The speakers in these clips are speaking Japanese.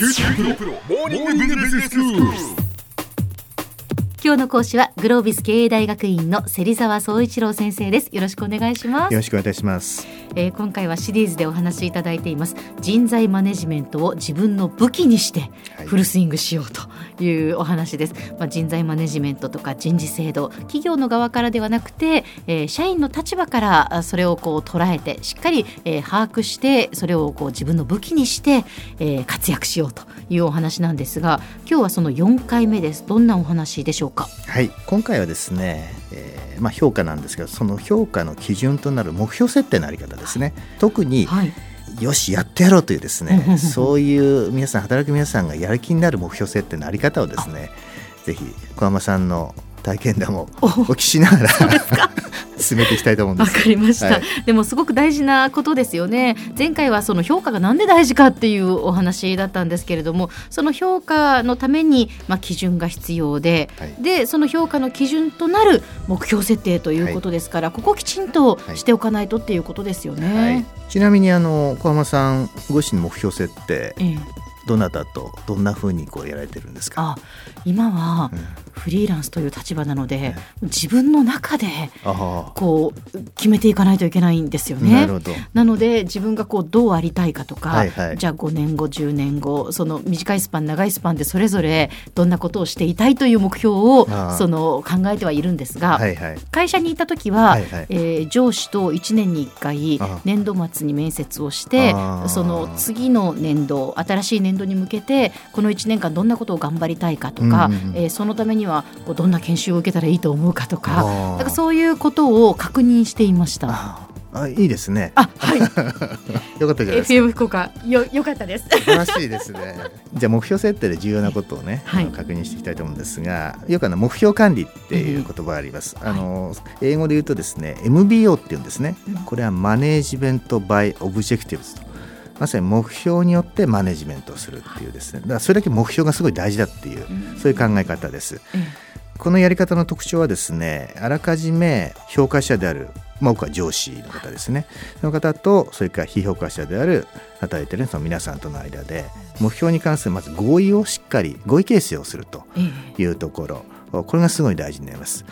QT プロ,プロモーニングビジネススクール。今日の講師はグロービス経営大学院の芹沢総一郎先生です。よろしくお願いします。よろしくお願いします。えー今回はシリーズでお話しいただいています。人材マネジメントを自分の武器にしてはい。フルスイングしようというお話です、まあ、人材マネジメントとか人事制度企業の側からではなくて、えー社員の立場からあそれをこう捉えてしっかり、えー把握してそれをこう自分の武器にして、えー活躍しようというお話なんですが今日はその4回目です。どんなお話でしょうか？はい、今回はですね、えーまあ評価なんですけど、その評価の基準となる目標設定のあり方ですね。特に、はい。よしやってやろうというですね、そういう皆さん働く皆さんがやる気になる目標設定のあり方をですね、ぜひ小浜さんの体験談をお聞きしながら進めていきたいと思うんでわす。かりました、はい。でもすごく大事なことですよね。前回はその評価がなんで大事かっていうお話だったんですけれどもその評価のためにまあ基準が必要で、はい。でその評価の基準となる目標設定ということですから、ここをきちんとしておかないとっていうことですよね。はい、ちなみにあの小浜さんご自身の目標設定ええ。どなたとどんな風にこうやられてるんですか？あ今はうんフリーランスという立場なので、自分の中であこう決めていかないといけないんですよあ、ね。なるほど。なので自分がこうどうありたいかとか、はいはい。じゃあ5年後10年後その短いスパン長いスパンでそれぞれどんなことをしていたいという目標をその考えてはいるんですが、はいはい。会社にいた時は、はいはい。えー上司と1年に1回年度末に面接をしてその次の年度新しい年度に向けてこの1年間どんなことを頑張りたいかとか、うんうんうん。えーそのためにはこうどんな研修を受けたらいいと思うかとかなんかそういうことを確認していました。ああいいですね。あはい よかったじゃないですか。FM 福岡よよかったです。素晴らしいですね。じゃあ目標設定で重要なことをね、はい確認していきたいと思うんですが、よくあの目標管理っていう言葉があります。あの英語で言うとですね、MBO っていうんですねうん。これは management by objectives と。まさに目標によってマネジメントをするっていうですね。だからそれだけ目標がすごい大事だっていう、そういう考え方です。えこのやり方の特徴はですねあらかじめ評価者である、まあ、僕は上司の方ですね。その方とそれから非評価者である働いてるその皆さんとの間で目標に関するまず合意をしっかり合意形成をするとええ。いうところ。これがすごい大事になります。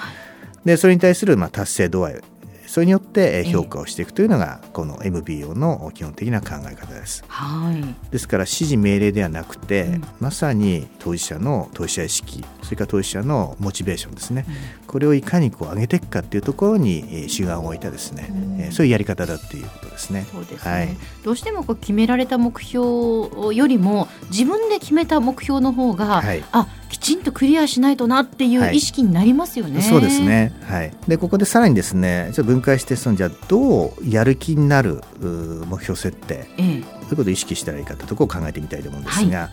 でそれに対するまあ達成度合いそれによってえー評価をしていくというのがこの MBO の基本的な考え方です。はい。ですから指示命令ではなくて、うん。まさに当事者の当事者意識それから当事者のモチベーションですね、これをいかにこう上げていくかっていうところにえー主眼を置いたですね、うん。えーそういうやり方だっていうことですね。そうですね、はい。どうしてもこう決められた目標よりも自分で決めた目標の方が、はい。あきちんとクリアしないとなっていうはい。意識になりますよね。そうです。ね、はい、でここでさらにですねちょっと分解してそのじゃあどうやる気になる目標設定。ええ、どういうことを意識したらいいかというところを考えてみたいと思うんですが、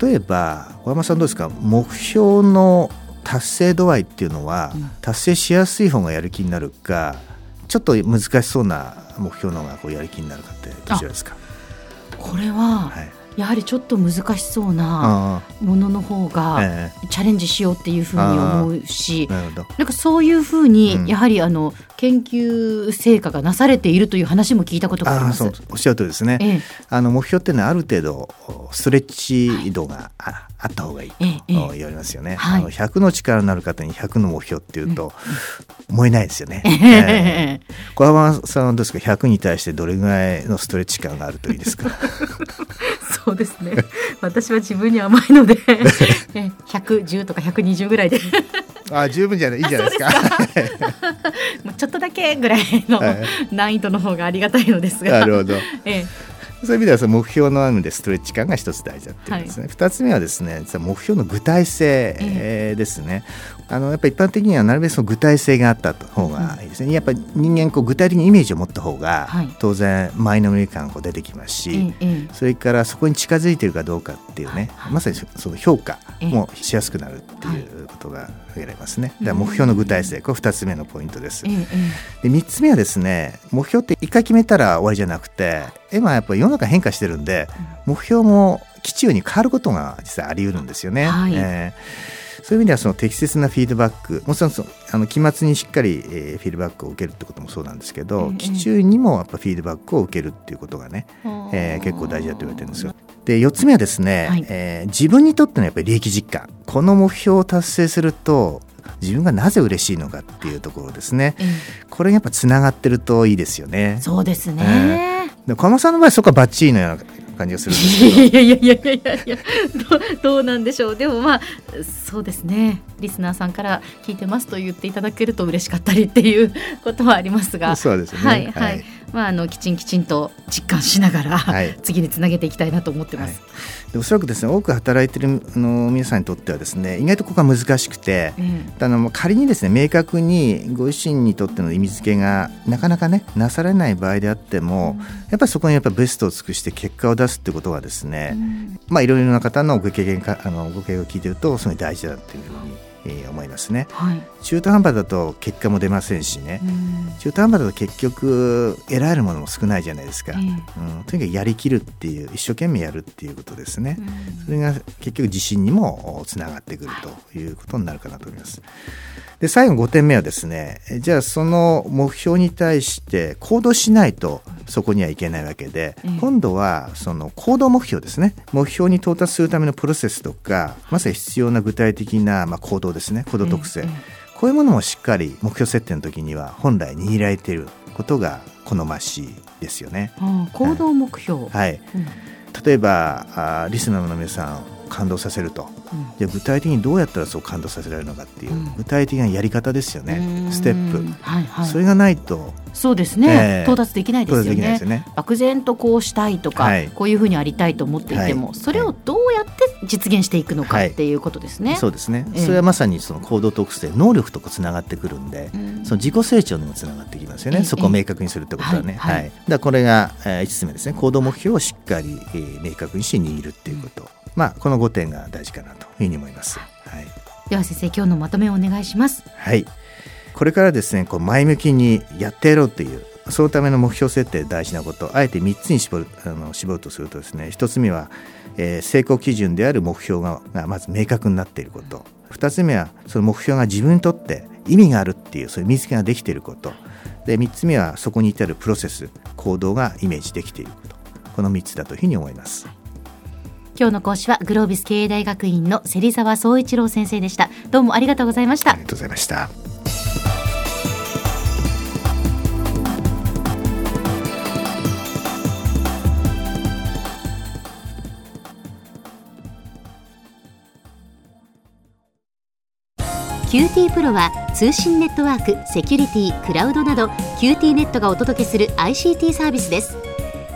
例えば小山さんどうですか？目標の達成度合いっていうのは、うん。達成しやすい方がやる気になるかちょっと難しそうな目標の方がこうやる気になるかってどちらですか？これははい、やはりちょっと難しそうなあものの方あがえチャレンジしようっていうふうに思うしえ。なるほど。なんかそういうふうに、うん。やはりあの研究成果がなされているという話も聞いたことがあります。う。おっしゃるとりですね、ええ。あの目標っていうのはある程度ストレッチ度があ,、あった方がいいと言われますよね、はい。あの100の力のある方に100の目標っていうと、燃えないですよね、ええ。え小浜さんはどうですか？100に対してどれぐらいのストレッチ感があるといいですか？そ うですね。私は自分に甘いので、え110とか120ぐらいで、あ十分じゃない。いいじゃないですか。もうちょっとだけぐらいのはい。難易度の方がありがたいのですが。なるほど。ええそういう意味ではその目標のあるでストレッチ感が一つ大事だっていうことですね、二つ目はですね目標の具体性えーですね、あのやっぱり一般的にはなるべくその具体性があった方がいいですね、やっぱり人間こう具体的にイメージを持った方が、はい。当然前のめり感がこう出てきますし、えええそれからそこに近づいているかどうかっていうね、はいまさにそその評価ええ。もしやすくなるっていうことが挙げられますね。だから目標の具体性、これ2つ目のポイントです。えええで3つ目はですね目標って1回決めたら終わりじゃなくて今やっぱり世の中変化してるんで目標も基中に変わることが実際あり得るんですよね。はい。えーそういう意味ではその適切なフィードバックもちろんそのあの期末にしっかり、えーフィードバックを受けるってこともそうなんですけど、ええ期中にもやっぱフィードバックを受けるっていうことがね、ええー結構大事だと言われてるんですよ。で4つ目はですね、はい。えー自分にとってのやっぱり利益実感。この目標を達成すると自分がなぜ嬉しいのかっていうところですね。ええ。これがやっぱつながってるといいですよね。そうですね。で小間さんの場合そこはバッチリのような感じがするんですけど。いやいやいやいやいやいやどうどうなんでしょう。でもまあそうですね。リスナーさんから聞いてますと言っていただけると嬉しかったりっていうことはありますが。そうですね。はい。はい、まああのきちんきちんと実感しながら、はい。次につなげていきたいなと思ってます。でおそらくですね多く働いてるあの皆さんにとってはですね意外とここが難しくてえあの仮にですね明確にご自身にとっての意味付けがなかなかねなされない場合であっても、やっぱりそこにやっぱベストを尽くして結果を出すってことはですえね、うん。まあいろいろな方のご経験かあのご経験を聞いてるとすごい大事だっていうふうに、えー思いますね。はい中途半端だと結果も出ませんしね、うん中途半端だと結局得られるものも少ないじゃないですか。ええうん、とにかくやりきるっていう一生懸命やるっていうことですね。うんそれが結局自信にもつながってくるということになるかなと思います。で最後5点目はですねえじゃあその目標に対して行動しないとそこにはいけないわけで、ええ。今度はその行動目標ですね。目標に到達するためのプロセスとかまさに必要な具体的な、まあ、行動ですね。行動特性、ええこういうものもしっかり目標設定の時には本来握られていることが好ましいですよね。行動目標、はい、うん。例えばあーリスナーの皆さんを感動させると。うん。じゃあ具体的にどうやったらそう感動させられるのかっていう、うん。具体的なやり方ですよね。うん。ステップ、はいはい。それがないと。そうですね、ええ。到達できないですよね。ね。漠然とこうしたいとか、はい。こういうふうにありたいと思っていても、はい。それをどうやって実現していくのかはい。っていうことですね。そうですね、ええ。それはまさにその行動特性能力とつながってくるんで、うん。その自己成長にもつながってきますよね、ええ。そこを明確にするってことはね。はい。はい。だこれが、え5つ目ですね。行動目標をしっかり、えー明確にして握るっていうこと、まあこの5点が大事かなというふうに思います。はいでは先生今日のまとめをお願いします。はい、これからですねこう前向きにやってやろうっていうそのための目標設定大事なことあえて3つに絞るあの絞るとするとですね1つ目は、えー成功基準である目標ががまず明確になっていること2つ目はその目標が自分にとって意味があるっていうそういう見つけができていることで3つ目はそこに至るプロセス行動がイメージできていることこの3つだというふうに思います。今日の講師はグロービス経営大学院の芹沢総一郎先生でした。どうもありがとうございましたあり。がとうございました。QT プロは通信ネットワーク、セキュリティ、クラウドなど QT ネットがお届けする ICT サービスです